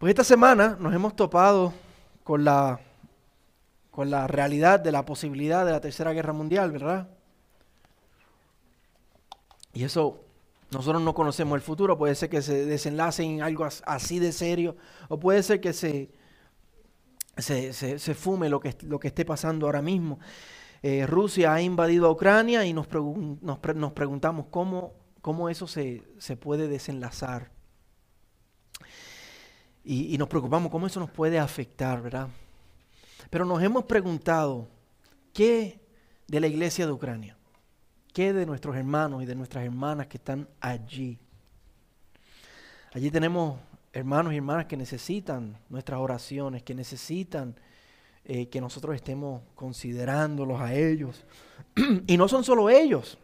Pues esta semana nos hemos topado con la, con la realidad de la posibilidad de la Tercera Guerra Mundial, ¿verdad? Y eso, nosotros no conocemos el futuro, puede ser que se desenlace en algo así de serio, o puede ser que se, se, fume lo que, lo que esté pasando ahora mismo. Eh, Rusia ha invadido a Ucrania y nos, nos, preguntamos cómo, cómo eso se, se puede desenlazar. Y, nos preocupamos cómo eso nos puede afectar, ¿verdad? Pero nos hemos preguntado, ¿qué de la iglesia de Ucrania? ¿Qué de nuestros hermanos y de nuestras hermanas que están allí? Allí tenemos hermanos y hermanas que necesitan nuestras oraciones, que necesitan eh, que nosotros estemos considerándolos a ellos. y no son solo ellos.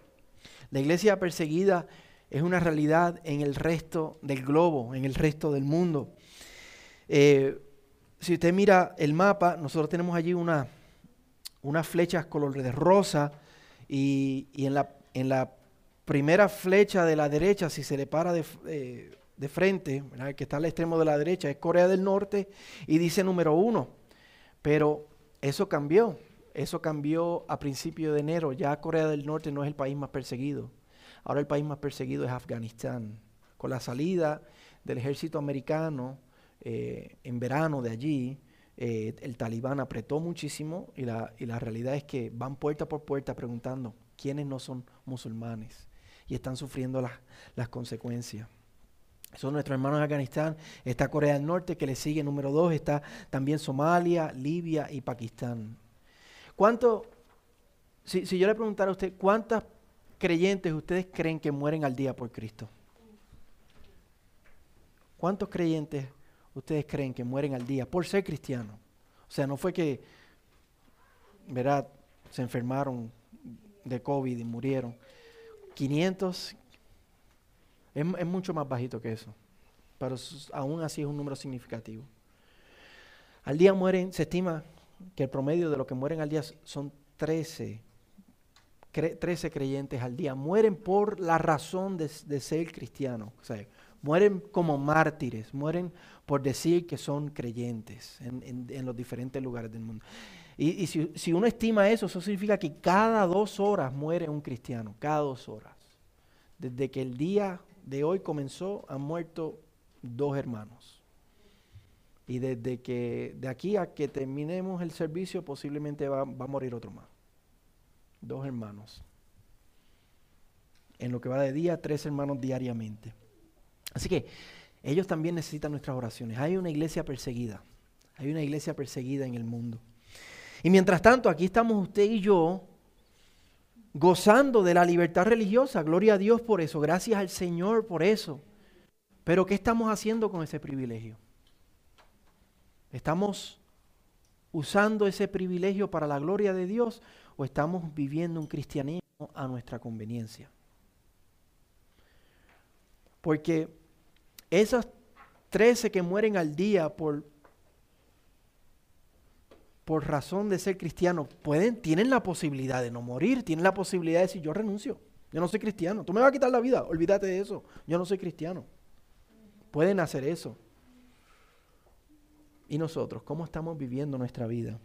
La iglesia perseguida es una realidad en el resto del globo, en el resto del mundo. Eh, si usted mira el mapa, nosotros tenemos allí una, unas flechas color de rosa y, en, la, en, la, primera flecha de la derecha, si se le para de, eh, frente, que está al extremo de la derecha, es Corea del Norte y dice número uno. Pero eso cambió, eso cambió a principio de enero. Ya Corea del Norte no es el país más perseguido. Ahora el país más perseguido es Afganistán. Con la salida del ejército americano, eh, en verano de allí, eh, el talibán apretó muchísimo y la, y la realidad es que van puerta por puerta preguntando quiénes no son musulmanes y están sufriendo las, las consecuencias. Son nuestros hermanos de Afganistán, está Corea del Norte que le sigue número dos, está también Somalia, Libia y Pakistán. ¿Cuánto, si, si yo le preguntara a usted, cuántas creyentes ustedes creen que mueren al día por Cristo? ¿Cuántos creyentes ustedes creen que mueren al día por ser cristianos? O sea, no fue que, ¿verdad? Se enfermaron de COVID y murieron. 500, es, mucho más bajito que eso, pero aún así es un número significativo. Al día mueren, se estima que el promedio de lo que mueren al día son 13, 13 creyentes al día. Mueren por la razón de, ser cristiano. O sea, mueren como mártires, mueren por decir que son creyentes en, los diferentes lugares del mundo. Y, si, uno estima eso, eso significa que cada dos horas muere un cristiano, cada dos horas. Desde que el día de hoy comenzó, han muerto dos hermanos. Y desde que de aquí a que terminemos el servicio, posiblemente va a morir otro más. Dos hermanos. En lo que va de día, tres hermanos diariamente. Así que ellos también necesitan nuestras oraciones. Hay una iglesia perseguida. Hay una iglesia perseguida en el mundo. Y mientras tanto, aquí estamos usted y yo gozando de la libertad religiosa. Gloria a Dios por eso. Gracias al Señor por eso. Pero ¿qué estamos haciendo con ese privilegio? ¿Estamos usando ese privilegio para la gloria de Dios o estamos viviendo un cristianismo a nuestra conveniencia? Porque esos 13 que mueren al día por, por razón de ser cristianos, pueden, tienen la posibilidad de no morir, tienen la posibilidad de decir, yo renuncio, yo no soy cristiano, tú me vas a quitar la vida, olvídate de eso, yo no soy cristiano. Pueden hacer eso. ¿Y nosotros cómo estamos viviendo nuestra vida?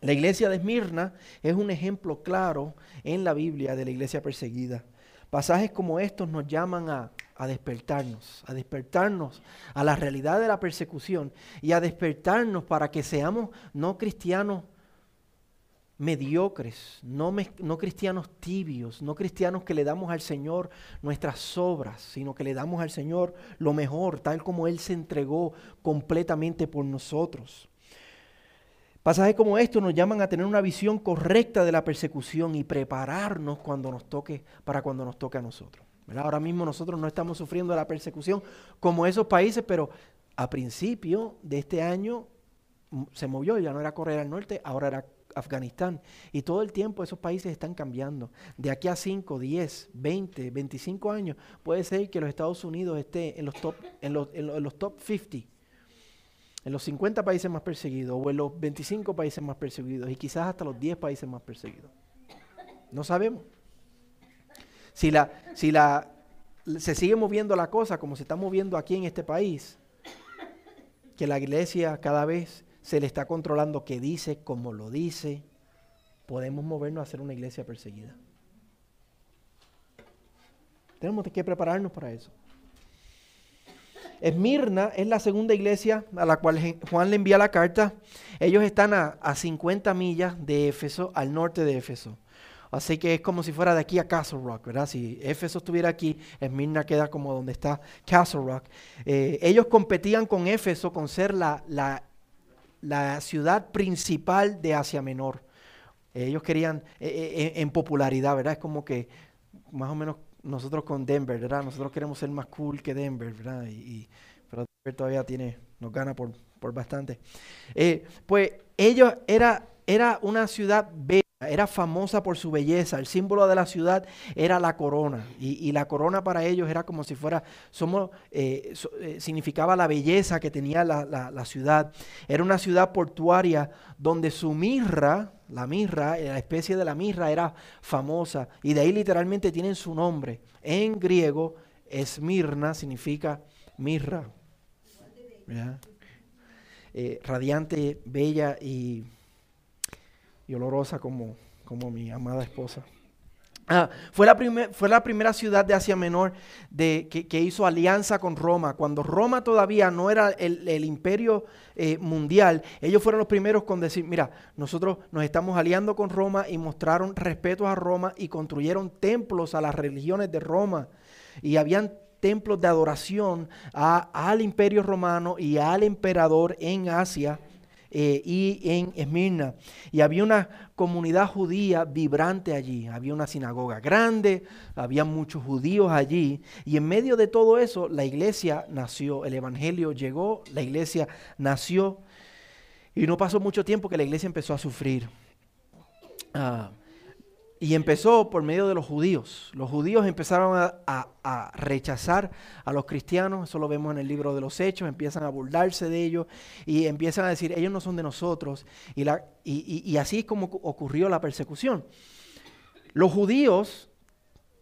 La iglesia de Esmirna es un ejemplo claro en la Biblia de la iglesia perseguida. Pasajes como estos nos llaman a, despertarnos, a despertarnos a la realidad de la persecución y a despertarnos para que seamos no cristianos mediocres, no, no, cristianos tibios, no cristianos que le damos al Señor nuestras obras, sino que le damos al Señor lo mejor, tal como Él se entregó completamente por nosotros. Pasajes como estos nos llaman a tener una visión correcta de la persecución y prepararnos cuando nos toque, para cuando nos toque a nosotros. Ahora mismo nosotros no estamos sufriendo la persecución como esos países, pero a principio de este año mm, se movió, ya no era Corea del Norte, ahora era Afganistán. Y todo el tiempo esos países están cambiando. De aquí a 5, 10, 20, 25 años, puede ser que los Estados Unidos esté en los top, en los, en los top 50 en los 50 países más perseguidos o en los 25 países más perseguidos y quizás hasta los 10 países más perseguidos. No sabemos. Si la, si la, se sigue moviendo la cosa como se está moviendo aquí en este país, que la iglesia cada vez se le está controlando qué dice, cómo lo dice, podemos movernos a ser una iglesia perseguida. Tenemos que prepararnos para eso. Esmirna es la segunda iglesia a la cual Juan le envía la carta. Ellos están a, a 50 millas de Éfeso, al norte de Éfeso. Así que es como si fuera de aquí a Castle Rock, ¿verdad? Si Éfeso estuviera aquí, Esmirna queda como donde está Castle Rock. Eh, ellos competían con Éfeso con ser la, la, ciudad principal de Asia Menor. ellos querían eh, eh, en popularidad, ¿verdad? Es como que más o menos nosotros con Denver, ¿verdad? Nosotros queremos ser más cool que Denver, ¿verdad? Y, pero Denver todavía tiene, nos gana por, por bastante. pues ellos era, era una ciudad bella era famosa por su belleza. El símbolo de la ciudad era la corona. Y, la corona para ellos era como si fuera, somos, eh, eh, significaba la belleza que tenía la, ciudad. Era una ciudad portuaria donde su mirra, la mirra, la especie de la mirra era famosa. Y de ahí literalmente tienen su nombre. En griego, Esmirna significa mirra. Eh, radiante, bella y y olorosa como, como mi amada esposa. Ah, fue, la fue la primera ciudad de Asia Menor de, que, hizo alianza con Roma. Cuando Roma todavía no era el, imperio eh, mundial, ellos fueron los primeros con decir, mira, nosotros nos estamos aliando con Roma y mostraron respeto a Roma y construyeron templos a las religiones de Roma. Y habían templos de adoración al imperio romano y al emperador en Asia. Eh, y en Esmirna. Y había una comunidad judía vibrante allí. Había una sinagoga grande, había muchos judíos allí. Y en medio de todo eso, la iglesia nació, el Evangelio llegó, la iglesia nació. Y no pasó mucho tiempo que la iglesia empezó a sufrir. Ah, y empezó por medio de los judíos. Los judíos empezaron a, rechazar a los cristianos, eso lo vemos en el libro de los Hechos, empiezan a burlarse de ellos y empiezan a decir, ellos no son de nosotros. Y, la, y así es como ocurrió la persecución. Los judíos,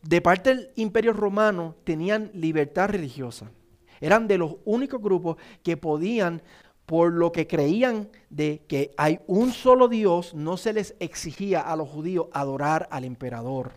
de parte del imperio romano, tenían libertad religiosa. Eran de los únicos grupos que podían por lo que creían de que hay un solo Dios, no se les exigía a los judíos adorar al emperador.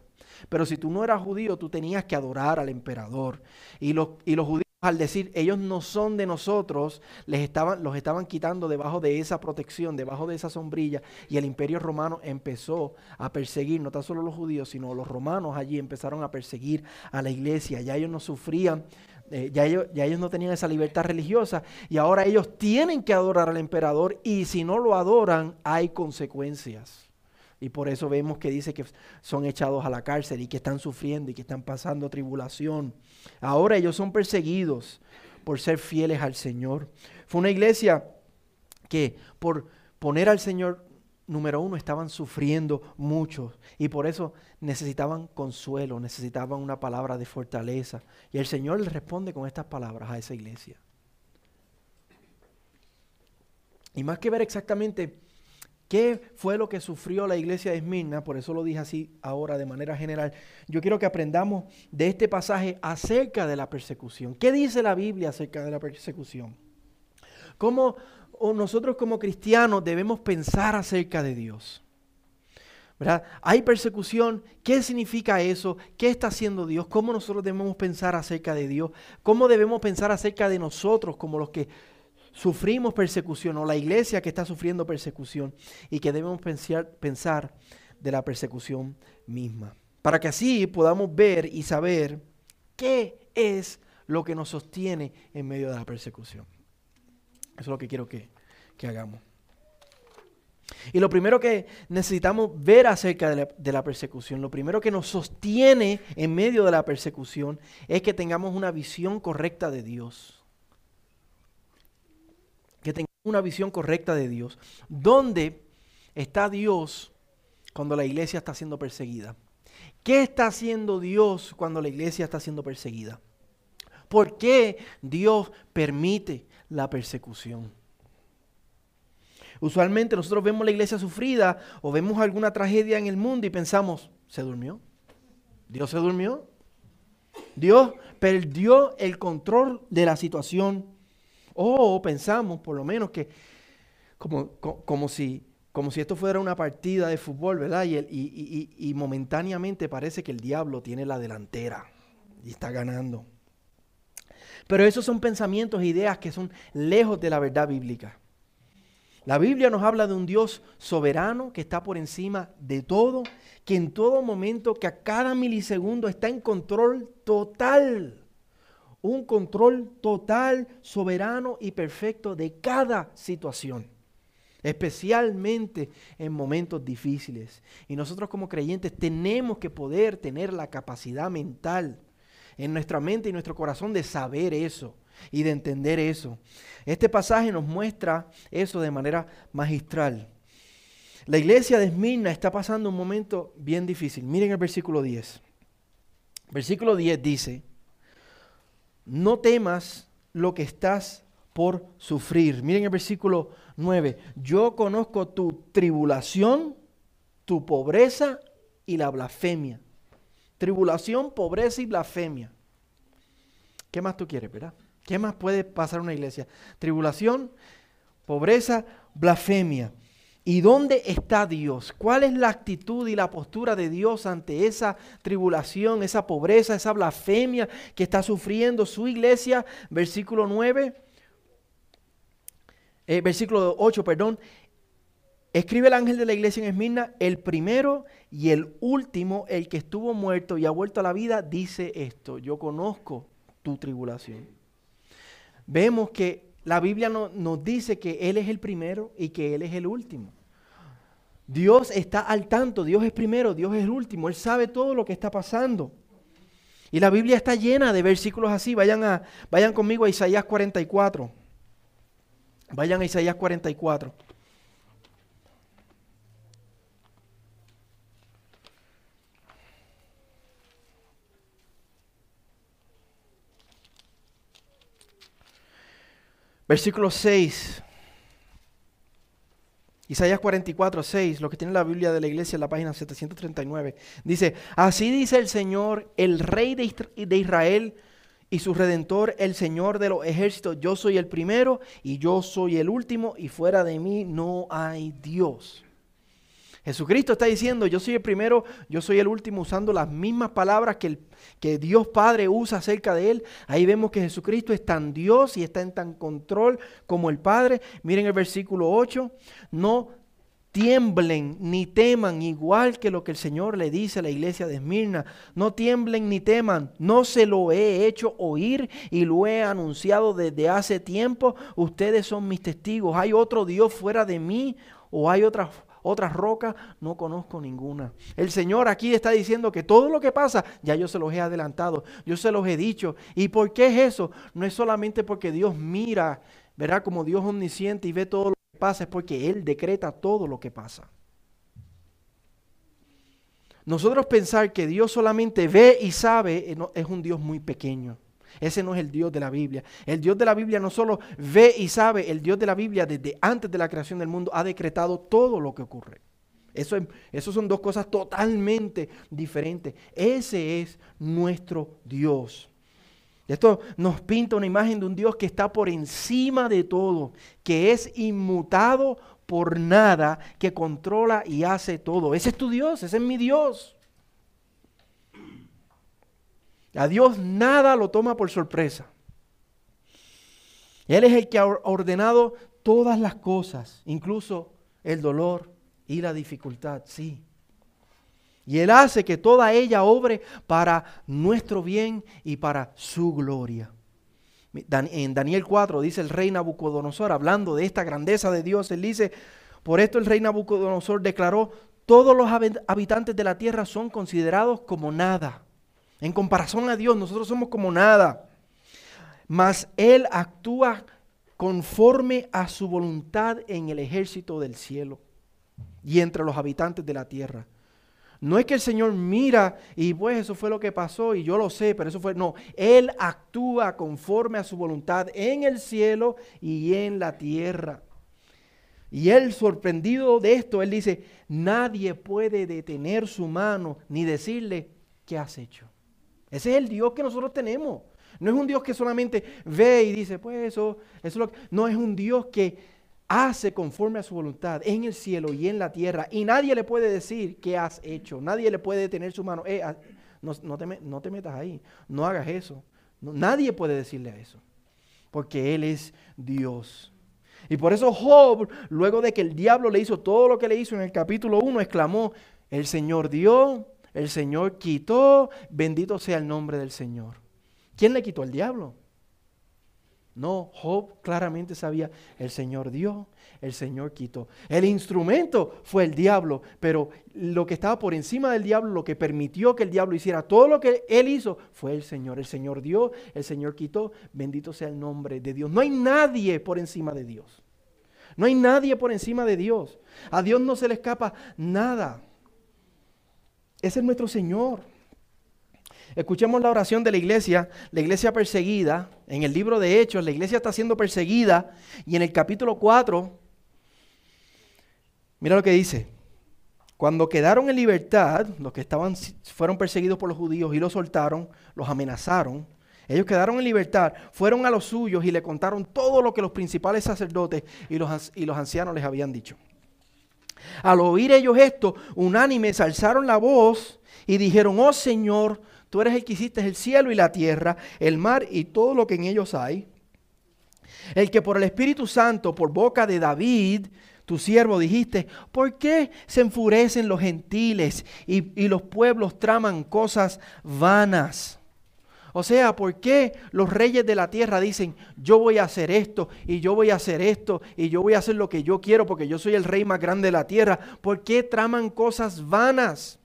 Pero si tú no eras judío, tú tenías que adorar al emperador. Y los, y los judíos, al decir ellos no son de nosotros, les estaban, los estaban quitando debajo de esa protección, debajo de esa sombrilla. Y el imperio romano empezó a perseguir, no tan solo los judíos, sino los romanos allí empezaron a perseguir a la iglesia. Ya ellos no sufrían eh, ya, ellos, ya, ellos, no tenían esa libertad religiosa y ahora ellos tienen que adorar al emperador y si no lo adoran hay consecuencias. Y por eso vemos que dice que son echados a la cárcel y que están sufriendo y que están pasando tribulación. Ahora ellos son perseguidos por ser fieles al Señor. Fue una iglesia que por poner al Señor número uno, estaban sufriendo mucho y por eso necesitaban consuelo, necesitaban una palabra de fortaleza. Y el Señor les responde con estas palabras a esa iglesia. Y más que ver exactamente qué fue lo que sufrió la iglesia de Esmirna, por eso lo dije así ahora de manera general, yo quiero que aprendamos de este pasaje acerca de la persecución. ¿Qué dice la Biblia acerca de la persecución? ¿Cómo o nosotros como cristianos debemos pensar acerca de Dios. ¿verdad? Hay persecución, ¿qué significa eso? ¿Qué está haciendo Dios? ¿Cómo nosotros debemos pensar acerca de Dios? ¿Cómo debemos pensar acerca de nosotros como los que sufrimos persecución o la iglesia que está sufriendo persecución y que debemos pensar, pensar de la persecución misma? Para que así podamos ver y saber qué es lo que nos sostiene en medio de la persecución. Eso es lo que quiero que, hagamos. Y lo primero que necesitamos ver acerca de la, persecución, lo primero que nos sostiene en medio de la persecución es que tengamos una visión correcta de Dios. Que tengamos una visión correcta de Dios. ¿Dónde está Dios cuando la iglesia está siendo perseguida? ¿Qué está haciendo Dios cuando la iglesia está siendo perseguida? ¿Por qué Dios permite la persecución. Usualmente nosotros vemos la iglesia sufrida o vemos alguna tragedia en el mundo y pensamos, ¿se durmió? ¿Dios se durmió? Dios perdió el control de la situación. O pensamos, por lo menos, que como, como, si, como si esto fuera una partida de fútbol, ¿verdad? Y, y momentáneamente parece que el diablo tiene la delantera y está ganando. Pero esos son pensamientos e ideas que son lejos de la verdad bíblica. La Biblia nos habla de un Dios soberano que está por encima de todo, que en todo momento, que a cada milisegundo está en control total. Un control total, soberano y perfecto de cada situación. Especialmente en momentos difíciles. Y nosotros como creyentes tenemos que poder tener la capacidad mental en nuestra mente y nuestro corazón de saber eso y de entender eso. Este pasaje nos muestra eso de manera magistral. La iglesia de Esmirna está pasando un momento bien difícil. Miren el versículo 10. Versículo 10 dice, no temas lo que estás por sufrir. Miren el versículo 9, yo conozco tu tribulación, tu pobreza y la blasfemia. Tribulación, pobreza y blasfemia. ¿Qué más tú quieres, verdad? ¿Qué más puede pasar una iglesia? Tribulación, pobreza, blasfemia. ¿Y dónde está Dios? ¿Cuál es la actitud y la postura de Dios ante esa tribulación, esa pobreza, esa blasfemia que está sufriendo su iglesia? Versículo 9, eh, versículo 8, perdón. Escribe el ángel de la iglesia en Esmirna, el primero y el último, el que estuvo muerto y ha vuelto a la vida, dice esto, yo conozco tu tribulación. Vemos que la Biblia nos dice que Él es el primero y que Él es el último. Dios está al tanto, Dios es primero, Dios es el último, Él sabe todo lo que está pasando. Y la Biblia está llena de versículos así. Vayan, a, vayan conmigo a Isaías 44. Vayan a Isaías 44. Versículo 6. Isaías 44, 6, lo que tiene la Biblia de la iglesia en la página 739. Dice, así dice el Señor, el Rey de Israel y su Redentor, el Señor de los ejércitos. Yo soy el primero y yo soy el último y fuera de mí no hay Dios. Jesucristo está diciendo, yo soy el primero, yo soy el último, usando las mismas palabras que, el, que Dios Padre usa acerca de él. Ahí vemos que Jesucristo es tan Dios y está en tan control como el Padre. Miren el versículo 8, no tiemblen ni teman, igual que lo que el Señor le dice a la iglesia de Esmirna. No tiemblen ni teman, no se lo he hecho oír y lo he anunciado desde hace tiempo. Ustedes son mis testigos. ¿Hay otro Dios fuera de mí o hay otra otras rocas, no conozco ninguna. El Señor aquí está diciendo que todo lo que pasa, ya yo se los he adelantado, yo se los he dicho. ¿Y por qué es eso? No es solamente porque Dios mira, verá como Dios omnisciente y ve todo lo que pasa, es porque Él decreta todo lo que pasa. Nosotros pensar que Dios solamente ve y sabe eh, es un Dios muy pequeño. Ese no es el Dios de la Biblia. El Dios de la Biblia no solo ve y sabe, el Dios de la Biblia desde antes de la creación del mundo ha decretado todo lo que ocurre. Eso, son dos cosas totalmente diferentes. Ese es nuestro Dios. Esto nos pinta una imagen de un Dios que está por encima de todo, que es inmutado por nada, que controla y hace todo. Ese es tu Dios, ese es mi Dios. A Dios nada lo toma por sorpresa. Él es el que ha ordenado todas las cosas, incluso el dolor y la dificultad, sí. Y Él hace que toda ella obre para nuestro bien y para su gloria. En Daniel 4 dice el rey Nabucodonosor, hablando de esta grandeza de Dios, él dice, por esto el rey Nabucodonosor declaró, todos los habitantes de la tierra son considerados como nada en comparación a Dios, nosotros somos como nada. Mas Él actúa conforme a su voluntad en el ejército del cielo y entre los habitantes de la tierra. No es que el Señor mira y pues eso fue lo que pasó y yo lo sé, pero eso fue, no, Él actúa conforme a su voluntad en el cielo y en la tierra. Y Él sorprendido de esto, Él dice, nadie puede detener su mano ni decirle, ¿qué has hecho? Ese es el Dios que nosotros tenemos. No es un Dios que solamente ve y dice, pues eso, eso es lo que... No, es un Dios que hace conforme a su voluntad en el cielo y en la tierra. Y nadie le puede decir qué has hecho. Nadie le puede detener su mano. Eh, no, te, metas ahí. No hagas eso. nadie puede decirle a eso. Porque Él es Dios. Y por eso Job, luego de que el diablo le hizo todo lo que le hizo en el capítulo 1, exclamó, el Señor dio, el Señor quitó, bendito sea el nombre del Señor. ¿Quién le quitó? El diablo. No, Job claramente sabía, el Señor dio, el Señor quitó. El instrumento fue el diablo, pero lo que estaba por encima del diablo, lo que permitió que el diablo hiciera todo lo que él hizo, fue el Señor. El Señor dio, el Señor quitó, bendito sea el nombre de Dios. No hay nadie por encima de Dios. No hay nadie por encima de Dios. A Dios no se le escapa nada. Ese es nuestro Señor. Escuchemos la oración de la iglesia, la iglesia perseguida. En el libro de Hechos, la iglesia está siendo perseguida. Y en el capítulo 4, mira lo que dice. Cuando quedaron en libertad, los que estaban, fueron perseguidos por los judíos y los soltaron, los amenazaron. Ellos quedaron en libertad, fueron a los suyos y le contaron todo lo que los principales sacerdotes y los, y los ancianos les habían dicho. Al oír ellos esto, unánimes alzaron la voz y dijeron, oh Señor, tú eres el que hiciste el cielo y la tierra, el mar y todo lo que en ellos hay. El que por el Espíritu Santo, por boca de David, tu siervo, dijiste, ¿por qué se enfurecen los gentiles y, y los pueblos traman cosas vanas? O sea, ¿por qué los reyes de la tierra dicen, yo voy a hacer esto y yo voy a hacer esto y yo voy a hacer lo que yo quiero porque yo soy el rey más grande de la tierra? ¿Por qué traman cosas vanas?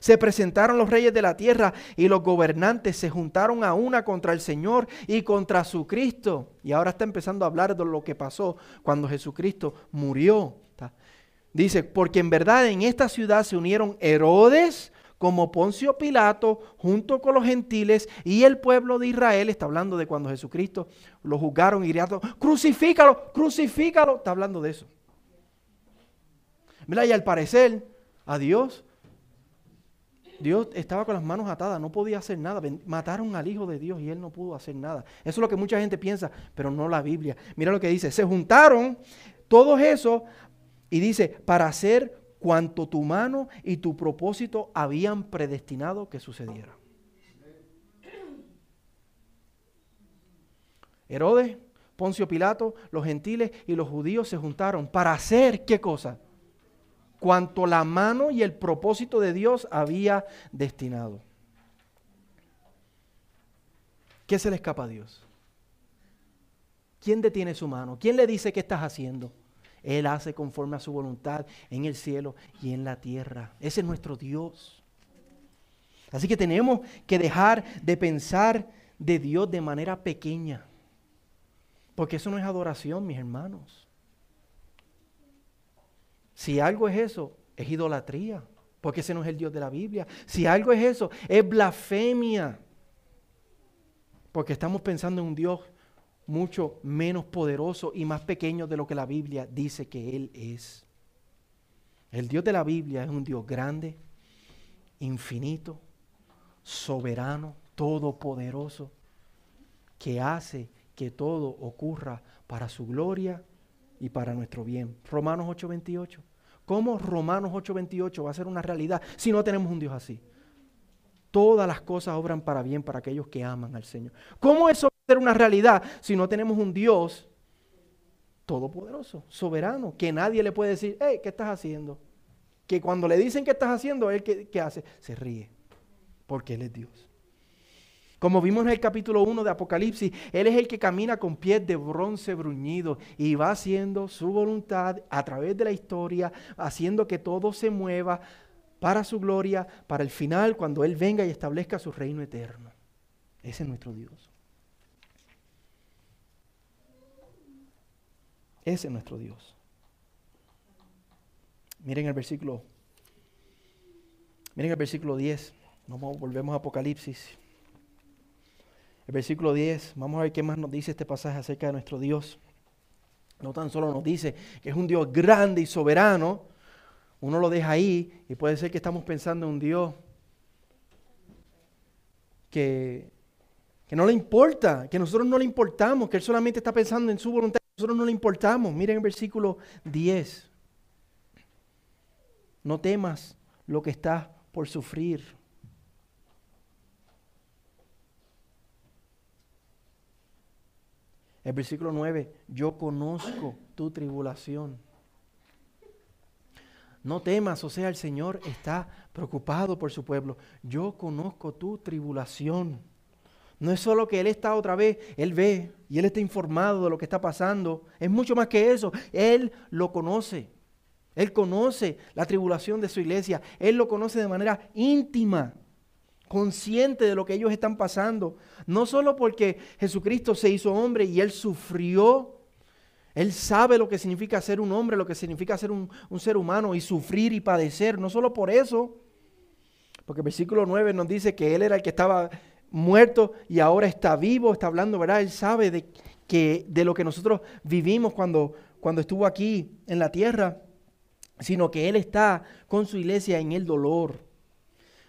Se presentaron los reyes de la tierra y los gobernantes se juntaron a una contra el Señor y contra su Cristo. Y ahora está empezando a hablar de lo que pasó cuando Jesucristo murió. Dice, porque en verdad en esta ciudad se unieron Herodes, como Poncio Pilato, junto con los gentiles y el pueblo de Israel, está hablando de cuando Jesucristo lo juzgaron y gritaron, crucifícalo, crucifícalo, está hablando de eso. Mira, y al parecer, a Dios, Dios estaba con las manos atadas, no podía hacer nada. Mataron al Hijo de Dios y él no pudo hacer nada. Eso es lo que mucha gente piensa, pero no la Biblia. Mira lo que dice, se juntaron todos esos y dice, para hacer cuanto tu mano y tu propósito habían predestinado que sucediera. Herodes, Poncio Pilato, los gentiles y los judíos se juntaron para hacer qué cosa? Cuanto la mano y el propósito de Dios había destinado. ¿Qué se le escapa a Dios? ¿Quién detiene su mano? ¿Quién le dice qué estás haciendo? Él hace conforme a su voluntad en el cielo y en la tierra. Ese es nuestro Dios. Así que tenemos que dejar de pensar de Dios de manera pequeña. Porque eso no es adoración, mis hermanos. Si algo es eso, es idolatría. Porque ese no es el Dios de la Biblia. Si algo es eso, es blasfemia. Porque estamos pensando en un Dios mucho menos poderoso y más pequeño de lo que la Biblia dice que Él es. El Dios de la Biblia es un Dios grande, infinito, soberano, todopoderoso, que hace que todo ocurra para su gloria y para nuestro bien. Romanos 8:28. ¿Cómo Romanos 8:28 va a ser una realidad si no tenemos un Dios así? Todas las cosas obran para bien para aquellos que aman al Señor. ¿Cómo eso ser una realidad si no tenemos un Dios todopoderoso, soberano, que nadie le puede decir, hey, ¿qué estás haciendo? Que cuando le dicen qué estás haciendo, él ¿qué, hace? Se ríe, porque Él es Dios. Como vimos en el capítulo 1 de Apocalipsis, Él es el que camina con pies de bronce bruñido y va haciendo su voluntad a través de la historia, haciendo que todo se mueva para su gloria, para el final, cuando Él venga y establezca su reino eterno. Ese es nuestro Dios. Ese es nuestro Dios. Miren el versículo. Miren el versículo 10. Vamos, volvemos a Apocalipsis. El versículo 10. Vamos a ver qué más nos dice este pasaje acerca de nuestro Dios. No tan solo nos dice que es un Dios grande y soberano. Uno lo deja ahí y puede ser que estamos pensando en un Dios que, que no le importa, que nosotros no le importamos, que Él solamente está pensando en su voluntad, nosotros no le importamos. Miren el versículo 10. No temas lo que estás por sufrir. El versículo 9, yo conozco tu tribulación. No temas, o sea, el Señor está preocupado por su pueblo. Yo conozco tu tribulación. No es solo que Él está otra vez, Él ve y Él está informado de lo que está pasando. Es mucho más que eso. Él lo conoce. Él conoce la tribulación de su iglesia. Él lo conoce de manera íntima, consciente de lo que ellos están pasando. No solo porque Jesucristo se hizo hombre y Él sufrió. Él sabe lo que significa ser un hombre, lo que significa ser un, ser humano y sufrir y padecer. No solo por eso, porque el versículo 9 nos dice que Él era el que estaba muerto y ahora está vivo, está hablando, ¿verdad? Él sabe de, que, de lo que nosotros vivimos cuando, cuando estuvo aquí en la tierra sino que Él está con su iglesia en el dolor.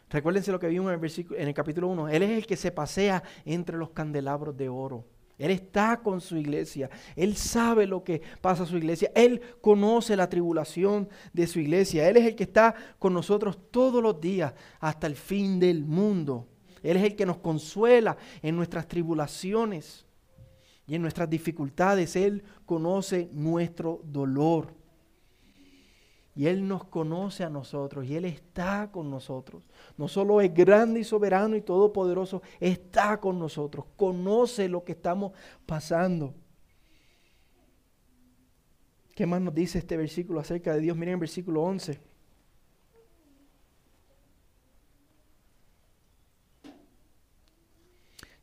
Recuérdense lo que vimos en el, versículo, en el capítulo 1. Él es el que se pasea entre los candelabros de oro. Él está con su iglesia. Él sabe lo que pasa a su iglesia. Él conoce la tribulación de su iglesia. Él es el que está con nosotros todos los días hasta el fin del mundo. Él es el que nos consuela en nuestras tribulaciones y en nuestras dificultades. Él conoce nuestro dolor. Y Él nos conoce a nosotros y Él está con nosotros. No solo es grande y soberano y todopoderoso, está con nosotros, conoce lo que estamos pasando. ¿Qué más nos dice este versículo acerca de Dios? Miren el versículo 11.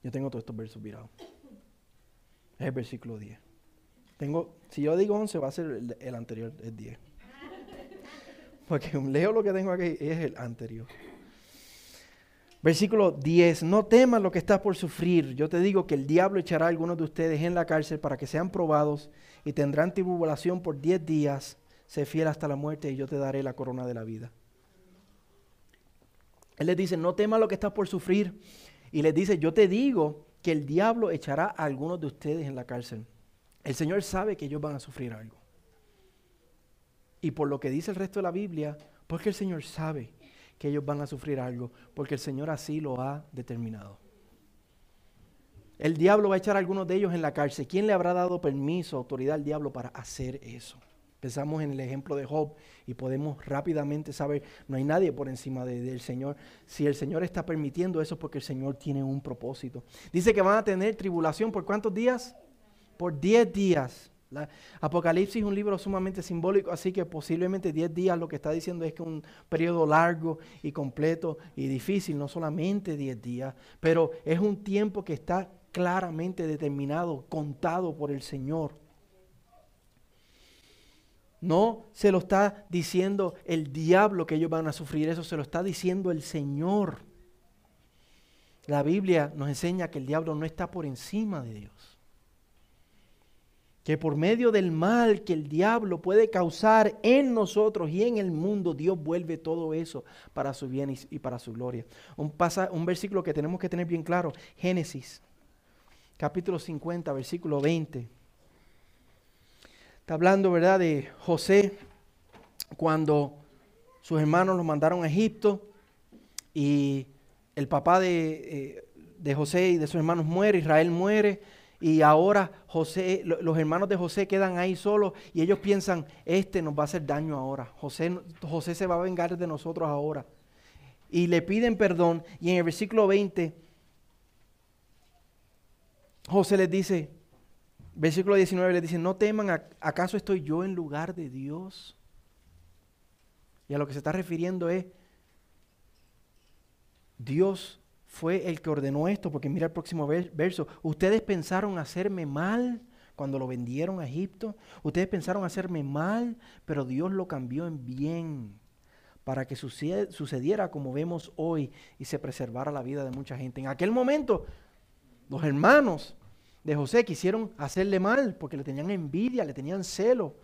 Yo tengo todos estos versos virados. Es el versículo 10. Tengo, si yo digo 11 va a ser el, anterior, el 10. Porque leo lo que tengo aquí, es el anterior. Versículo 10, no temas lo que estás por sufrir. Yo te digo que el diablo echará a algunos de ustedes en la cárcel para que sean probados y tendrán tribulación por 10 días. Sé fiel hasta la muerte y yo te daré la corona de la vida. Él les dice, no temas lo que estás por sufrir. Y les dice, yo te digo que el diablo echará a algunos de ustedes en la cárcel. El Señor sabe que ellos van a sufrir algo y por lo que dice el resto de la Biblia, porque el Señor sabe que ellos van a sufrir algo, porque el Señor así lo ha determinado. El diablo va a echar a algunos de ellos en la cárcel. ¿Quién le habrá dado permiso, autoridad al diablo para hacer eso? Pensamos en el ejemplo de Job y podemos rápidamente saber, no hay nadie por encima del Señor. Si el Señor está permitiendo eso, porque el Señor tiene un propósito. Dice que van a tener tribulación por cuántos días? Por diez días. Apocalipsis es un libro sumamente simbólico, así que posiblemente 10 días lo que está diciendo es que un periodo largo y completo y difícil, no solamente 10 días, pero es un tiempo que está claramente determinado, contado por el Señor. No se lo está diciendo el diablo que ellos van a sufrir, eso se lo está diciendo el Señor. La Biblia nos enseña que el diablo no está por encima de Dios que por medio del mal que el diablo puede causar en nosotros y en el mundo, Dios vuelve todo eso para su bien y, para su gloria. Un, un versículo que tenemos que tener bien claro, Génesis, capítulo 50, versículo 20. Está hablando, ¿verdad?, de José cuando sus hermanos lo mandaron a Egipto y el papá de, eh, de José y de sus hermanos muere, Israel muere y ahora José, los hermanos de José quedan ahí solos y ellos piensan, este nos va a hacer daño ahora. José, José se va a vengar de nosotros ahora. Y le piden perdón. Y en el versículo 20, José les dice, versículo 19 les dice, no teman, ¿acaso estoy yo en lugar de Dios? Y a lo que se está refiriendo es, Dios fue el que ordenó esto, porque mira el próximo verso, ustedes pensaron hacerme mal cuando lo vendieron a Egipto, ustedes pensaron hacerme mal, pero Dios lo cambió en bien para que sucediera como vemos hoy y se preservara la vida de mucha gente. En aquel momento, los hermanos de José quisieron hacerle mal porque le tenían envidia, le tenían celo,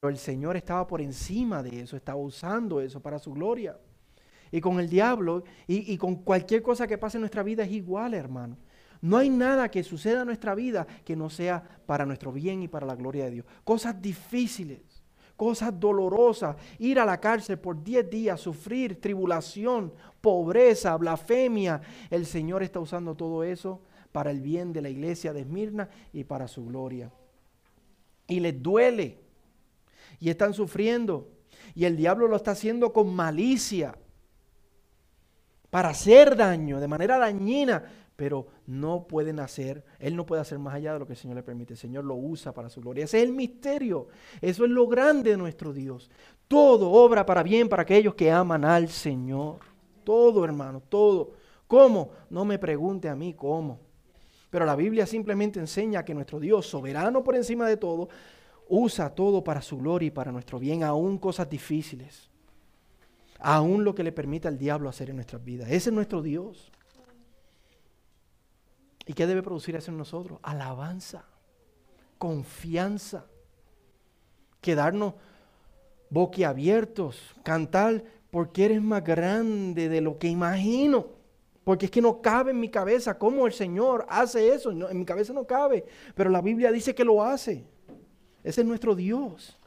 pero el Señor estaba por encima de eso, estaba usando eso para su gloria. Y con el diablo y, y con cualquier cosa que pase en nuestra vida es igual, hermano. No hay nada que suceda en nuestra vida que no sea para nuestro bien y para la gloria de Dios. Cosas difíciles, cosas dolorosas, ir a la cárcel por 10 días, sufrir tribulación, pobreza, blasfemia. El Señor está usando todo eso para el bien de la iglesia de Esmirna y para su gloria. Y les duele y están sufriendo. Y el diablo lo está haciendo con malicia para hacer daño, de manera dañina, pero no pueden hacer, Él no puede hacer más allá de lo que el Señor le permite. El Señor lo usa para su gloria. Ese es el misterio. Eso es lo grande de nuestro Dios. Todo obra para bien para aquellos que aman al Señor. Todo, hermano, todo. ¿Cómo? No me pregunte a mí cómo. Pero la Biblia simplemente enseña que nuestro Dios, soberano por encima de todo, usa todo para su gloria y para nuestro bien, aún cosas difíciles. Aún lo que le permita al diablo hacer en nuestras vidas. Ese es nuestro Dios. ¿Y qué debe producir eso en nosotros? Alabanza, confianza, quedarnos boquiabiertos, cantar porque eres más grande de lo que imagino. Porque es que no cabe en mi cabeza cómo el Señor hace eso. en mi cabeza no cabe. Pero la Biblia dice que lo hace. Ese es nuestro Dios.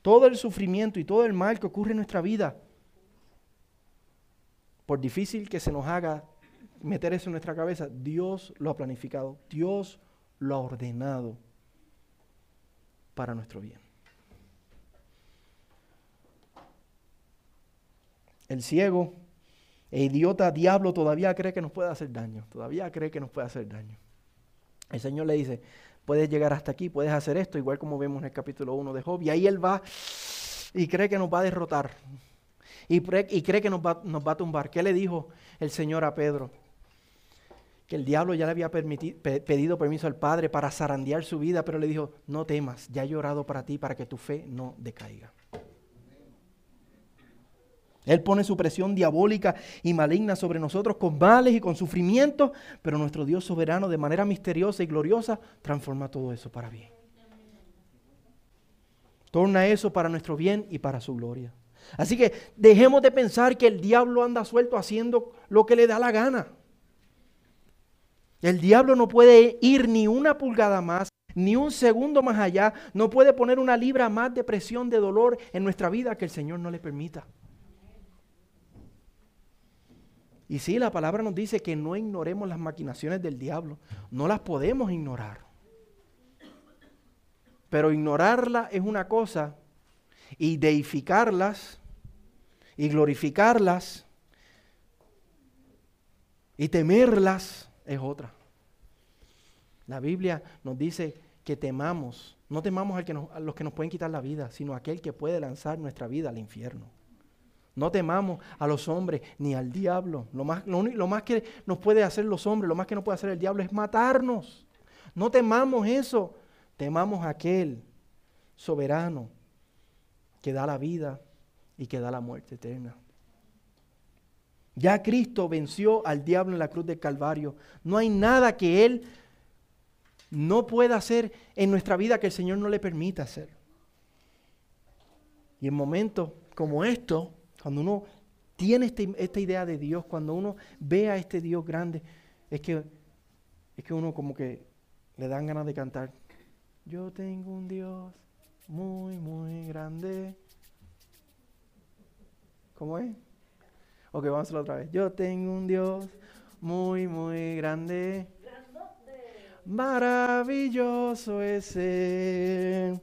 Todo el sufrimiento y todo el mal que ocurre en nuestra vida, por difícil que se nos haga, meter eso en nuestra cabeza. Dios lo ha planificado, Dios lo ha ordenado para nuestro bien. El ciego e idiota diablo todavía cree que nos puede hacer daño, todavía cree que nos puede hacer daño. El Señor le dice, puedes llegar hasta aquí, puedes hacer esto, igual como vemos en el capítulo 1 de Job, y ahí él va y cree que nos va a derrotar, y, cree que nos va, nos va a tumbar. ¿Qué le dijo el Señor a Pedro? que el diablo ya le había pedido permiso al Padre para zarandear su vida, pero le dijo, no temas, ya he llorado para ti, para que tu fe no decaiga. Él pone su presión diabólica y maligna sobre nosotros con males y con sufrimientos, pero nuestro Dios soberano de manera misteriosa y gloriosa transforma todo eso para bien. Torna eso para nuestro bien y para su gloria. Así que dejemos de pensar que el diablo anda suelto haciendo lo que le da la gana. El diablo no puede ir ni una pulgada más, ni un segundo más allá, no puede poner una libra más de presión, de dolor en nuestra vida que el Señor no le permita. Y sí, la palabra nos dice que no ignoremos las maquinaciones del diablo, no las podemos ignorar. Pero ignorarlas es una cosa y deificarlas y glorificarlas y temerlas es otra. La Biblia nos dice que temamos, no temamos al que a los que nos pueden quitar la vida, sino a aquel que puede lanzar nuestra vida al infierno. No temamos a los hombres ni al diablo. Lo más, lo más que nos puede hacer los hombres, lo más que nos puede hacer el diablo es matarnos. No temamos eso. Temamos a aquel soberano que da la vida y que da la muerte eterna. Ya Cristo venció al diablo en la cruz del Calvario. No hay nada que Él no pueda hacer en nuestra vida que el Señor no le permita hacer. Y en momentos como estos, cuando uno tiene este, esta idea de Dios, cuando uno ve a este Dios grande, es que, es que uno como que le dan ganas de cantar. Yo tengo un Dios muy, muy grande. ¿Cómo es? Ok, vamos a hacerlo otra vez. Yo tengo un Dios muy, muy grande. Maravilloso es Él.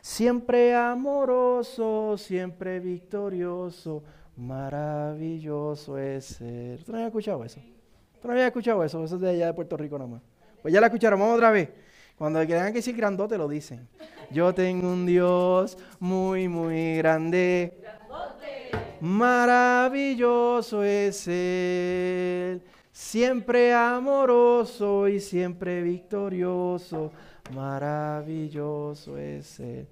Siempre amoroso, siempre victorioso. Maravilloso es Él. ¿Tú no habías escuchado eso? ¿Tú no habías escuchado eso? Eso es de allá de Puerto Rico nomás. Pues ya la escucharon, vamos otra vez. Cuando tengan que decir grandote lo dicen. Yo tengo un Dios muy, muy grande. Maravilloso es Él, siempre amoroso y siempre victorioso. Maravilloso es Él.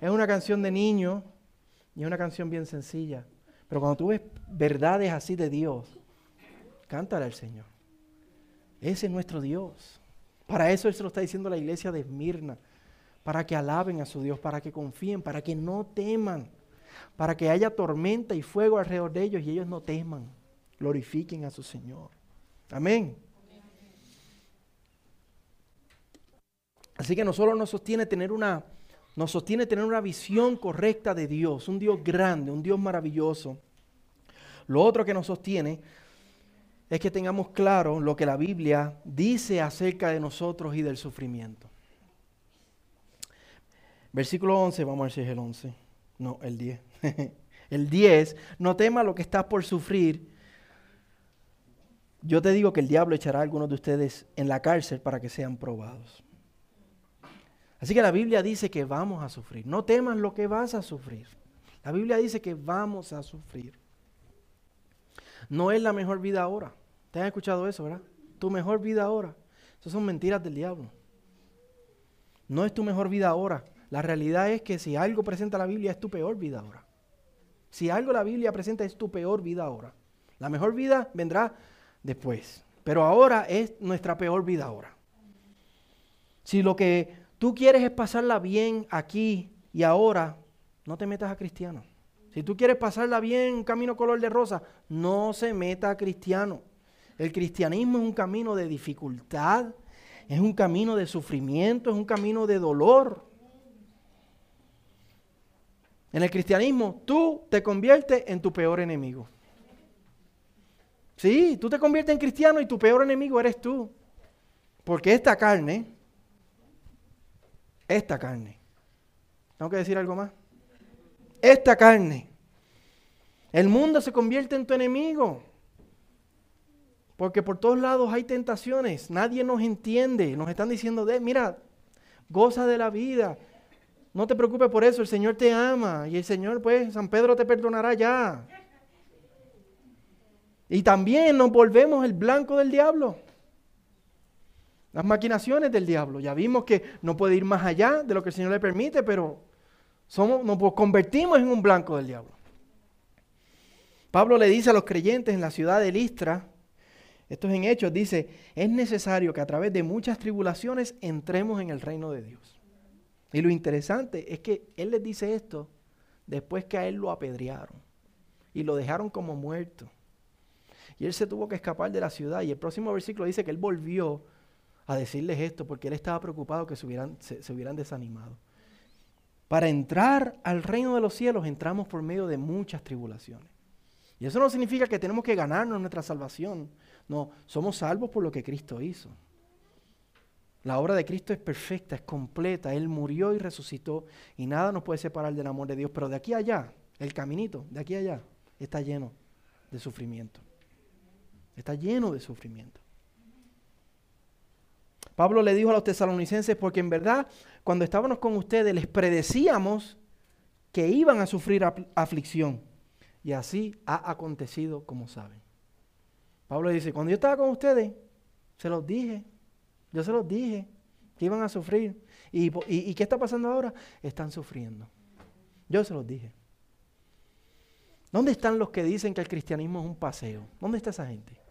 es una canción de niño y es una canción bien sencilla. Pero cuando tú ves verdades así de Dios, cántale al Señor. Ese es nuestro Dios. Para eso se lo está diciendo la iglesia de Esmirna. Para que alaben a su Dios, para que confíen, para que no teman para que haya tormenta y fuego alrededor de ellos y ellos no teman, glorifiquen a su Señor. Amén. Así que nosotros nos sostiene tener una nos sostiene tener una visión correcta de Dios, un Dios grande, un Dios maravilloso. Lo otro que nos sostiene es que tengamos claro lo que la Biblia dice acerca de nosotros y del sufrimiento. Versículo 11, vamos a ver si es el 11. No, el 10. el 10, no tema lo que estás por sufrir. Yo te digo que el diablo echará a algunos de ustedes en la cárcel para que sean probados. Así que la Biblia dice que vamos a sufrir. No temas lo que vas a sufrir. La Biblia dice que vamos a sufrir. No es la mejor vida ahora. ¿Te han escuchado eso, verdad? Tu mejor vida ahora. Esas son mentiras del diablo. No es tu mejor vida ahora. La realidad es que si algo presenta la Biblia es tu peor vida ahora. Si algo la Biblia presenta es tu peor vida ahora. La mejor vida vendrá después. Pero ahora es nuestra peor vida ahora. Si lo que tú quieres es pasarla bien aquí y ahora, no te metas a cristiano. Si tú quieres pasarla bien, un camino color de rosa, no se meta a cristiano. El cristianismo es un camino de dificultad, es un camino de sufrimiento, es un camino de dolor. En el cristianismo tú te conviertes en tu peor enemigo. Sí, tú te conviertes en cristiano y tu peor enemigo eres tú. Porque esta carne esta carne. ¿Tengo que decir algo más? Esta carne. El mundo se convierte en tu enemigo. Porque por todos lados hay tentaciones. Nadie nos entiende. Nos están diciendo, de, mira, goza de la vida. No te preocupes por eso. El Señor te ama. Y el Señor, pues, San Pedro te perdonará ya. Y también nos volvemos el blanco del diablo las maquinaciones del diablo. Ya vimos que no puede ir más allá de lo que el Señor le permite, pero somos, nos convertimos en un blanco del diablo. Pablo le dice a los creyentes en la ciudad de Listra, esto es en Hechos, dice, es necesario que a través de muchas tribulaciones entremos en el reino de Dios. Y lo interesante es que Él les dice esto después que a Él lo apedrearon y lo dejaron como muerto. Y Él se tuvo que escapar de la ciudad. Y el próximo versículo dice que Él volvió a decirles esto porque él estaba preocupado que se hubieran, se, hubieran desanimado. Para entrar al reino de los cielos entramos por medio de muchas tribulaciones. Y eso no significa que tenemos que ganarnos nuestra salvación. No, somos salvos por lo que Cristo hizo. La obra de Cristo es perfecta, es completa. Él murió y resucitó y nada nos puede separar del amor de Dios. Pero de aquí a allá, el caminito, de aquí a allá, está lleno de sufrimiento. Está lleno de sufrimiento. Pablo le dijo a los tesalonicenses, porque en verdad, cuando estábamos con ustedes, les predecíamos que iban a sufrir aflicción. Y así ha acontecido como saben. Pablo dice, cuando yo estaba con ustedes, se los dije, yo se los dije que iban a sufrir. ¿Y, y qué está pasando ahora? Están sufriendo. Yo se los dije. ¿Dónde están los que dicen que el cristianismo es un paseo? ¿Dónde está esa gente?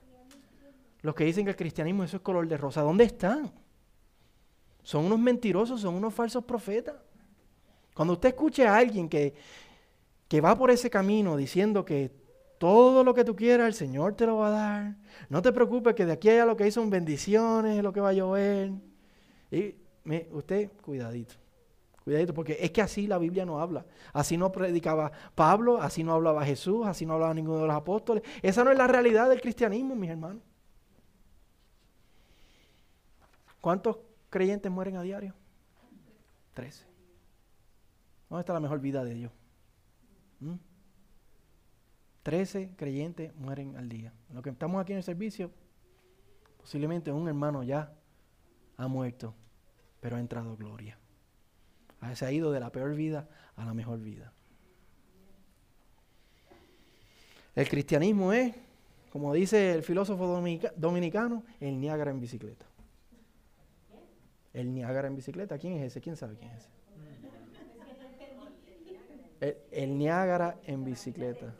Los que dicen que el cristianismo eso es color de rosa, ¿dónde están? Son unos mentirosos, son unos falsos profetas. Cuando usted escuche a alguien que, que va por ese camino diciendo que todo lo que tú quieras el Señor te lo va a dar, no te preocupes que de aquí allá lo que hay son bendiciones, lo que va a llover. Y usted, cuidadito. Cuidadito, porque es que así la Biblia no habla. Así no predicaba Pablo, así no hablaba Jesús, así no hablaba ninguno de los apóstoles. Esa no es la realidad del cristianismo, mis hermanos. ¿Cuántos creyentes mueren a diario? Trece. ¿Dónde está la mejor vida de Dios? ¿Mm? Trece creyentes mueren al día. Lo que estamos aquí en el servicio, posiblemente un hermano ya ha muerto, pero ha entrado gloria. Se ha ido de la peor vida a la mejor vida. El cristianismo es, como dice el filósofo dominicano, el Niágara en bicicleta. El Niágara en bicicleta. ¿Quién es ese? ¿Quién sabe quién es ese? El, Niágara en bicicleta.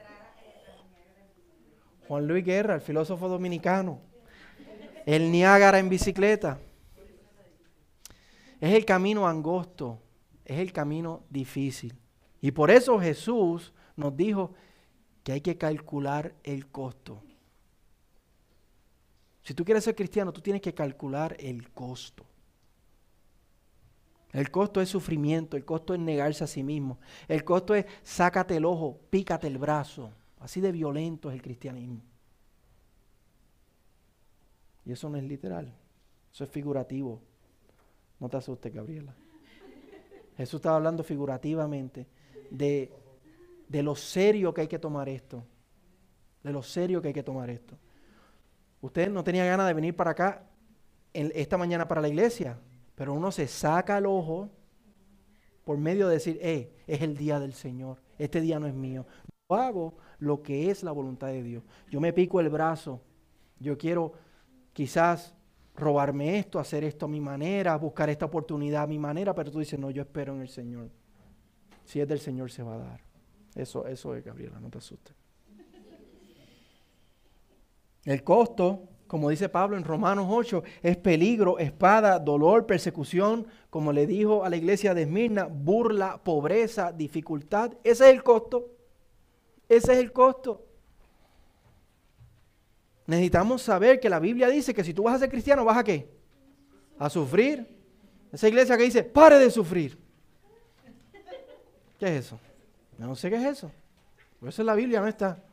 Juan Luis Guerra, el filósofo dominicano. El Niágara en bicicleta. Es el camino angosto, es el camino difícil. Y por eso Jesús nos dijo que hay que calcular el costo. Si tú quieres ser cristiano, tú tienes que calcular el costo. El costo es sufrimiento, el costo es negarse a sí mismo. El costo es sácate el ojo, pícate el brazo. Así de violento es el cristianismo. Y eso no es literal, eso es figurativo. No te asustes, Gabriela. Jesús estaba hablando figurativamente de, de lo serio que hay que tomar esto. De lo serio que hay que tomar esto. Usted no tenía ganas de venir para acá esta mañana para la iglesia. Pero uno se saca el ojo por medio de decir, eh, es el día del Señor, este día no es mío. Yo hago lo que es la voluntad de Dios. Yo me pico el brazo, yo quiero quizás robarme esto, hacer esto a mi manera, buscar esta oportunidad a mi manera, pero tú dices, no, yo espero en el Señor. Si es del Señor se va a dar. Eso, eso es, Gabriela, no te asustes. El costo como dice Pablo en Romanos 8, es peligro, espada, dolor, persecución, como le dijo a la iglesia de Esmirna, burla, pobreza, dificultad. Ese es el costo. Ese es el costo. Necesitamos saber que la Biblia dice que si tú vas a ser cristiano, ¿vas a qué? A sufrir. Esa iglesia que dice, pare de sufrir. ¿Qué es eso? No sé qué es eso. Por eso la Biblia no está.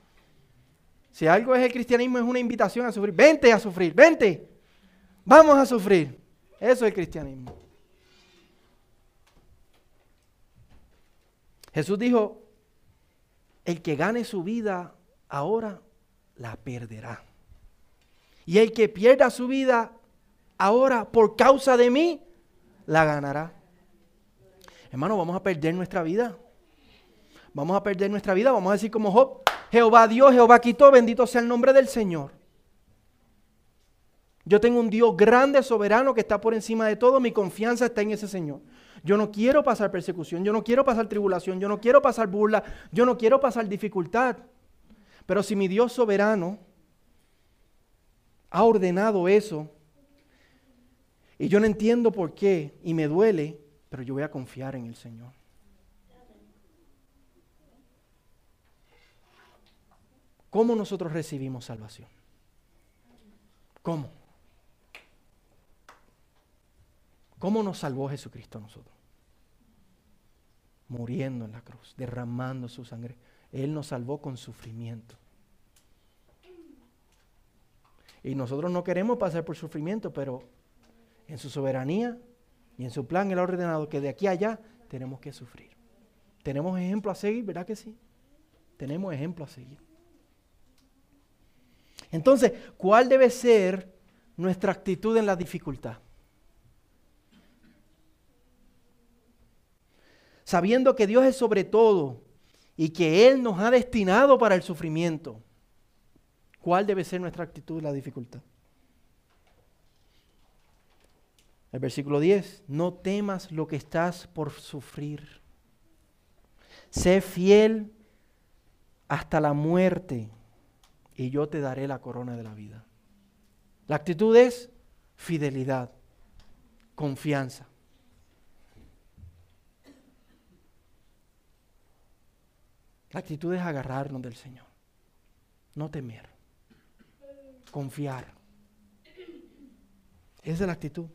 Si algo es el cristianismo es una invitación a sufrir. Vente a sufrir, vente. Vamos a sufrir. Eso es el cristianismo. Jesús dijo, el que gane su vida ahora, la perderá. Y el que pierda su vida ahora por causa de mí, la ganará. Hermano, vamos a perder nuestra vida. Vamos a perder nuestra vida. Vamos a decir como Job, Jehová dio, Jehová quitó, bendito sea el nombre del Señor. Yo tengo un Dios grande, soberano, que está por encima de todo. Mi confianza está en ese Señor. Yo no quiero pasar persecución, yo no quiero pasar tribulación, yo no quiero pasar burla, yo no quiero pasar dificultad. Pero si mi Dios soberano ha ordenado eso, y yo no entiendo por qué, y me duele, pero yo voy a confiar en el Señor. ¿Cómo nosotros recibimos salvación? ¿Cómo? ¿Cómo nos salvó Jesucristo a nosotros? Muriendo en la cruz, derramando su sangre. Él nos salvó con sufrimiento. Y nosotros no queremos pasar por sufrimiento, pero en su soberanía y en su plan Él ha ordenado que de aquí a allá tenemos que sufrir. Tenemos ejemplo a seguir, ¿verdad que sí? Tenemos ejemplo a seguir. Entonces, ¿cuál debe ser nuestra actitud en la dificultad? Sabiendo que Dios es sobre todo y que Él nos ha destinado para el sufrimiento. ¿Cuál debe ser nuestra actitud en la dificultad? El versículo 10, no temas lo que estás por sufrir. Sé fiel hasta la muerte y yo te daré la corona de la vida. La actitud es fidelidad, confianza. La actitud es agarrarnos del Señor, no temer, confiar. Esa es la actitud.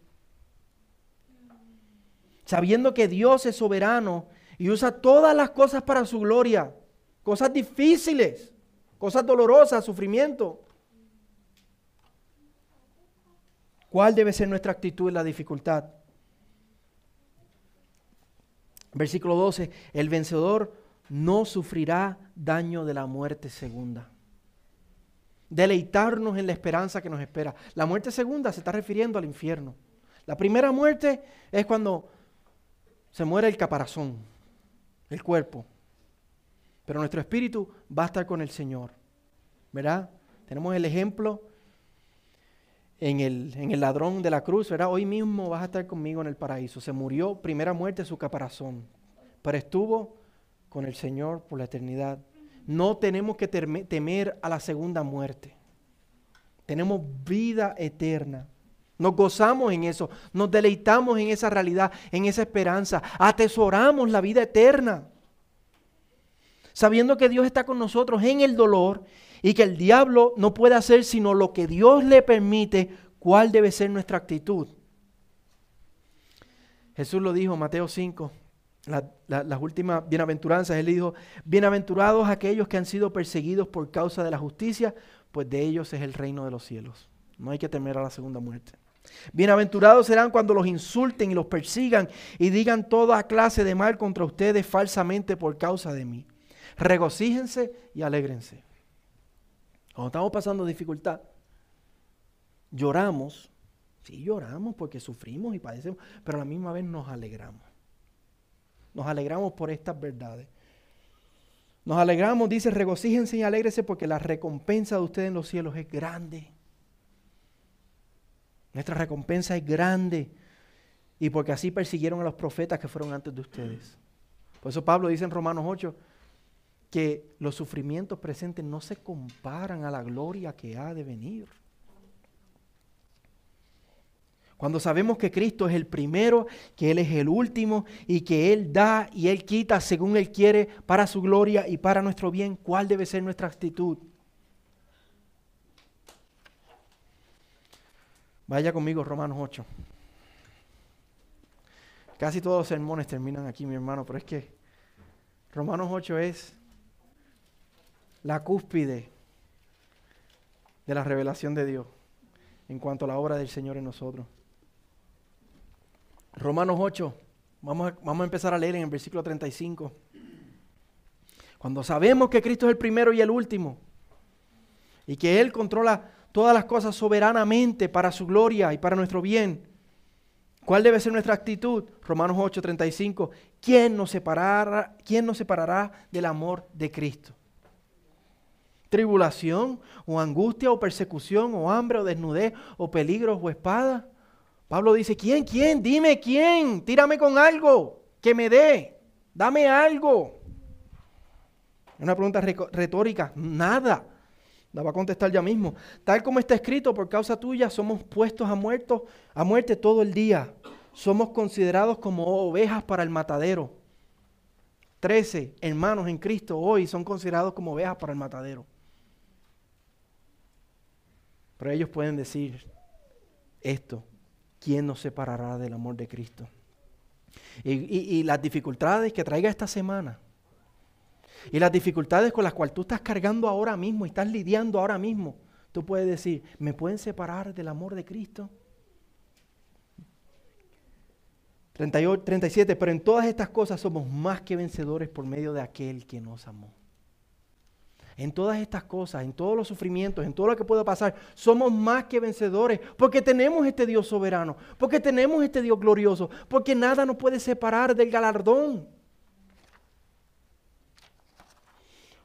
Sabiendo que Dios es soberano y usa todas las cosas para su gloria, cosas difíciles cosas dolorosas, sufrimiento. ¿Cuál debe ser nuestra actitud en la dificultad? Versículo 12, el vencedor no sufrirá daño de la muerte segunda. Deleitarnos en la esperanza que nos espera. La muerte segunda se está refiriendo al infierno. La primera muerte es cuando se muere el caparazón, el cuerpo. Pero nuestro espíritu va a estar con el Señor. ¿Verdad? Tenemos el ejemplo en el, en el, ladrón de la cruz, ¿verdad? Hoy mismo vas a estar conmigo en el paraíso. Se murió, primera muerte, su caparazón, pero estuvo con el Señor por la eternidad. No tenemos que temer a la segunda muerte. Tenemos vida eterna. Nos gozamos en eso, nos deleitamos en esa realidad, en esa esperanza, atesoramos la vida eterna. Sabiendo que Dios está con nosotros en el dolor y que el diablo no puede hacer sino lo que Dios le permite, ¿cuál debe ser nuestra actitud? Jesús lo dijo Mateo 5, las últimas bienaventuranzas, él dijo, bienaventurados aquellos que han sido perseguidos por causa de la justicia, pues de ellos es el reino de los cielos. No hay que temer a la segunda muerte. Bienaventurados serán cuando los insulten y los persigan y digan toda clase de mal contra ustedes falsamente por causa de mí. Regocíjense y alégrense. Cuando estamos pasando dificultad, lloramos, sí lloramos porque sufrimos y padecemos, pero a la misma vez nos alegramos. Nos alegramos por estas verdades. Nos alegramos, dice, regocíjense y alégrense porque la recompensa de ustedes en los cielos es grande. Nuestra recompensa es grande. Y porque así persiguieron a los profetas que fueron antes de ustedes. Por eso Pablo dice en Romanos 8, que los sufrimientos presentes no se comparan a la gloria que ha de venir. Cuando sabemos que Cristo es el primero, que Él es el último y que Él da y Él quita según Él quiere para su gloria y para nuestro bien, ¿cuál debe ser nuestra actitud? Vaya conmigo, Romanos 8. Casi todos los sermones terminan aquí, mi hermano, pero es que Romanos 8 es la cúspide de la revelación de Dios en cuanto a la obra del Señor en nosotros. Romanos 8, vamos a, vamos a empezar a leer en el versículo 35. Cuando sabemos que Cristo es el primero y el último, y que Él controla todas las cosas soberanamente para su gloria y para nuestro bien, ¿cuál debe ser nuestra actitud? Romanos 8, 35. ¿Quién nos separará, quién nos separará del amor de Cristo? Tribulación o angustia o persecución o hambre o desnudez o peligros o espada. Pablo dice, ¿quién? ¿Quién? Dime quién. Tírame con algo que me dé. Dame algo. Una pregunta retórica. Nada. La va a contestar ya mismo. Tal como está escrito, por causa tuya somos puestos a, muertos, a muerte todo el día. Somos considerados como ovejas para el matadero. Trece hermanos en Cristo hoy son considerados como ovejas para el matadero. Pero ellos pueden decir esto, ¿quién nos separará del amor de Cristo? Y, las dificultades que traiga esta semana, y las dificultades con las cuales tú estás cargando ahora mismo y estás lidiando ahora mismo, tú puedes decir, ¿me pueden separar del amor de Cristo? 38, 37, pero en todas estas cosas somos más que vencedores por medio de aquel que nos amó en todas estas cosas, en todos los sufrimientos, en todo lo que pueda pasar, somos más que vencedores porque tenemos este Dios soberano, porque tenemos este Dios glorioso, porque nada nos puede separar del galardón.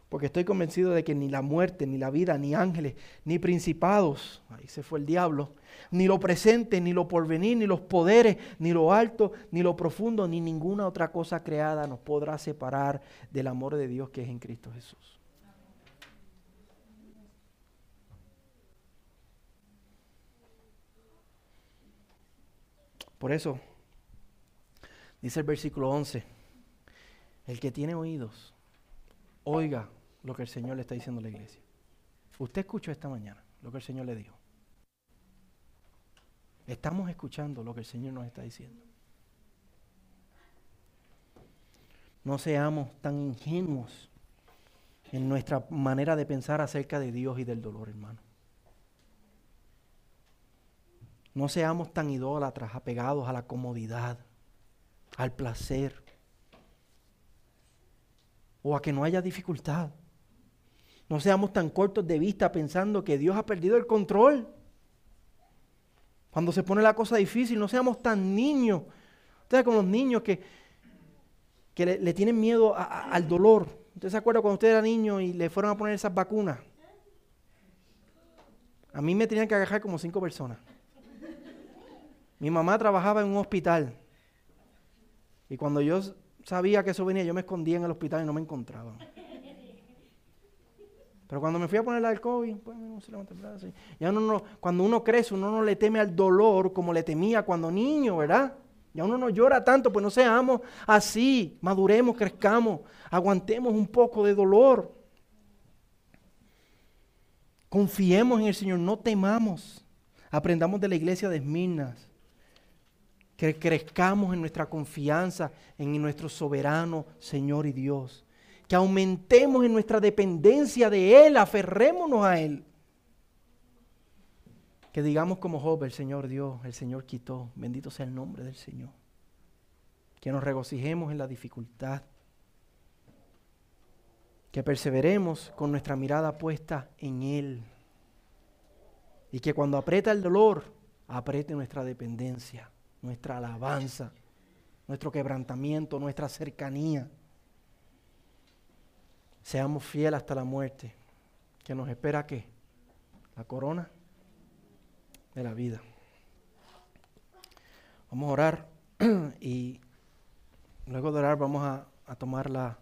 Porque estoy convencido de que ni la muerte, ni la vida, ni ángeles, ni principados, ahí se fue el diablo, ni lo presente, ni lo porvenir, ni los poderes, ni lo alto, ni lo profundo, ni ninguna otra cosa creada nos podrá separar del amor de Dios que es en Cristo Jesús. Por eso, dice el versículo 11, el que tiene oídos, oiga lo que el Señor le está diciendo a la iglesia. Usted escuchó esta mañana lo que el Señor le dijo. Estamos escuchando lo que el Señor nos está diciendo. No seamos tan ingenuos en nuestra manera de pensar acerca de Dios y del dolor, hermano. No seamos tan idólatras, apegados a la comodidad, al placer, o a que no haya dificultad. No seamos tan cortos de vista pensando que Dios ha perdido el control. Cuando se pone la cosa difícil, no seamos tan niños. Ustedes como los niños que, que le, tienen miedo al dolor. ¿Usted se acuerda cuando usted era niño y le fueron a poner esas vacunas? A mí me tenían que agarrar como cinco personas. Mi mamá trabajaba en un hospital. Y cuando yo sabía que eso venía, yo me escondía en el hospital y no me encontraba. Pero cuando me fui a poner la del COVID, pues no se levanta el brazo. Ya uno no, cuando uno crece, uno no le teme al dolor como le temía cuando niño, ¿verdad? Ya uno no llora tanto, pues no seamos así. Maduremos, crezcamos, aguantemos un poco de dolor. Confiemos en el Señor, no temamos. Aprendamos de la iglesia de Esmirnas. Que crezcamos en nuestra confianza en nuestro soberano Señor y Dios. Que aumentemos en nuestra dependencia de Él, aferrémonos a Él. Que digamos como Job, el Señor dio, el Señor quitó. Bendito sea el nombre del Señor. Que nos regocijemos en la dificultad. Que perseveremos con nuestra mirada puesta en Él. Y que cuando aprieta el dolor, apriete nuestra dependencia, nuestra alabanza, nuestro quebrantamiento, nuestra cercanía. Seamos fieles hasta la muerte. Que nos espera qué? La corona de la vida. Vamos a orar y luego de orar vamos a, a tomar la